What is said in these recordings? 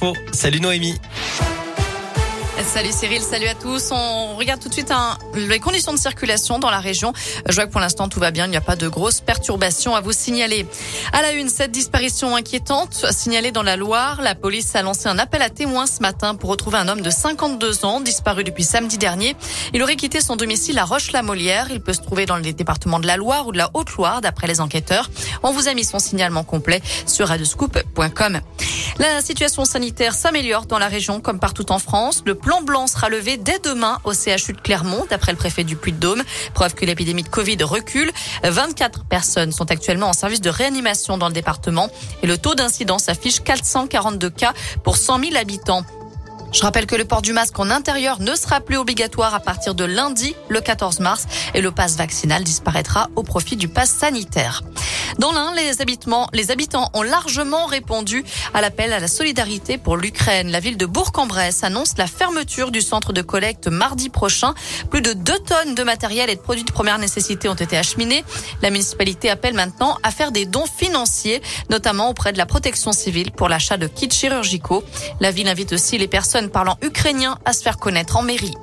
Oh, salut Noémie. Salut Cyril, salut à tous. On regarde tout de suite les conditions de circulation dans la région. Je vois que pour l'instant tout va bien, il n'y a pas de grosses perturbations à vous signaler. À la une, cette disparition inquiétante signalée dans la Loire. La police a lancé un appel à témoins ce matin pour retrouver un homme de 52 ans disparu depuis samedi dernier. Il aurait quitté son domicile à Roche-la-Molière. Il peut se trouver dans les départements de la Loire ou de la Haute-Loire d'après les enquêteurs. On vous a mis son signalement complet sur radescoop.com. La situation sanitaire s'améliore dans la région comme partout en France. Le plan blanc sera levé dès demain au CHU de Clermont, d'après le préfet du Puy-de-Dôme. Preuve que l'épidémie de Covid recule. 24 personnes sont actuellement en service de réanimation dans le département et le taux d'incidence affiche 442 cas pour 100 000 habitants. Je rappelle que le port du masque en intérieur ne sera plus obligatoire à partir de lundi, le 14 mars, et le passe vaccinal disparaîtra au profit du pass sanitaire. Dans l'un, les habitants, ont largement répondu à l'appel à la solidarité pour l'Ukraine. La ville de Bourg-en-Bresse annonce la fermeture du centre de collecte mardi prochain. Plus de 2 tonnes de matériel et de produits de première nécessité ont été acheminés. La municipalité appelle maintenant à faire des dons financiers, notamment auprès de la protection civile pour l'achat de kits chirurgicaux. La ville invite aussi les personnes parlant ukrainien à se faire connaître en mairie.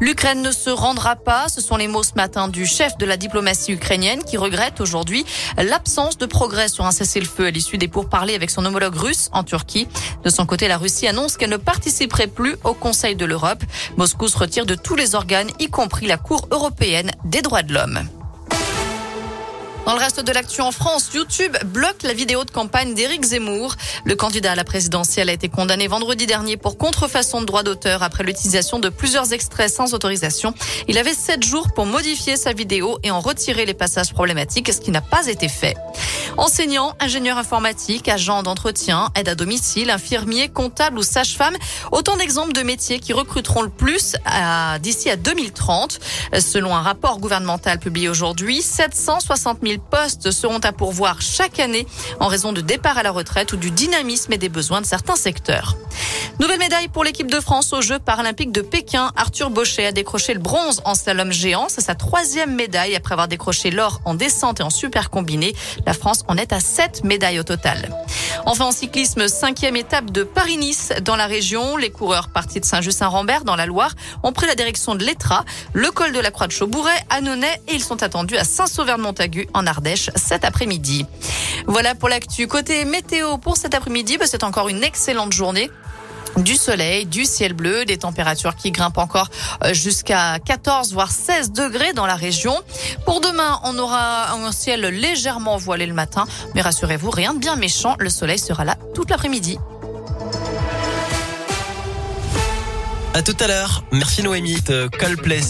L'Ukraine ne se rendra pas. Ce sont les mots ce matin du chef de la diplomatie ukrainienne qui regrette aujourd'hui l'absence de progrès sur un cessez-le-feu à l'issue des pourparlers avec son homologue russe en Turquie. De son côté, la Russie annonce qu'elle ne participerait plus au Conseil de l'Europe. Moscou se retire de tous les organes, y compris la Cour européenne des droits de l'homme. Dans le reste de l'actu en France, YouTube bloque la vidéo de campagne d'Éric Zemmour. Le candidat à la présidentielle a été condamné vendredi dernier pour contrefaçon de droit d'auteur après l'utilisation de plusieurs extraits sans autorisation. Il avait sept jours pour modifier sa vidéo et en retirer les passages problématiques, ce qui n'a pas été fait. Enseignants, ingénieurs informatiques, agents d'entretien, aide à domicile, infirmiers, comptables ou sages-femmes, autant d'exemples de métiers qui recruteront le plus d'ici à 2030. Selon un rapport gouvernemental publié aujourd'hui, 760 000 postes seront à pourvoir chaque année en raison de départ à la retraite ou du dynamisme et des besoins de certains secteurs. Nouvelle médaille pour l'équipe de France aux Jeux paralympiques de Pékin. Arthur Bauchet a décroché le bronze en slalom géant. C'est sa troisième médaille après avoir décroché l'or en descente et en super combiné. La France en est à sept médailles au total. Enfin en cyclisme, cinquième étape de Paris-Nice dans la région. Les coureurs partis de Saint-Just-Saint-Rambert dans la Loire ont pris la direction de l'Etra, le col de la Croix de Chaubouret, à Nonnet et ils sont attendus à Saint-Sauveur-de-Montagu en Ardèche cet après-midi. Voilà pour l'actu. Côté météo pour cet après-midi, bah, c'est encore une excellente journée du soleil, du ciel bleu, des températures qui grimpent encore euh, jusqu'à 14 voire 16 degrés dans la région. Pour demain, on aura un ciel légèrement voilé le matin, mais rassurez-vous, rien de bien méchant, le soleil sera là toute l'après-midi. À tout à l'heure. Merci Noémie. Coldplay.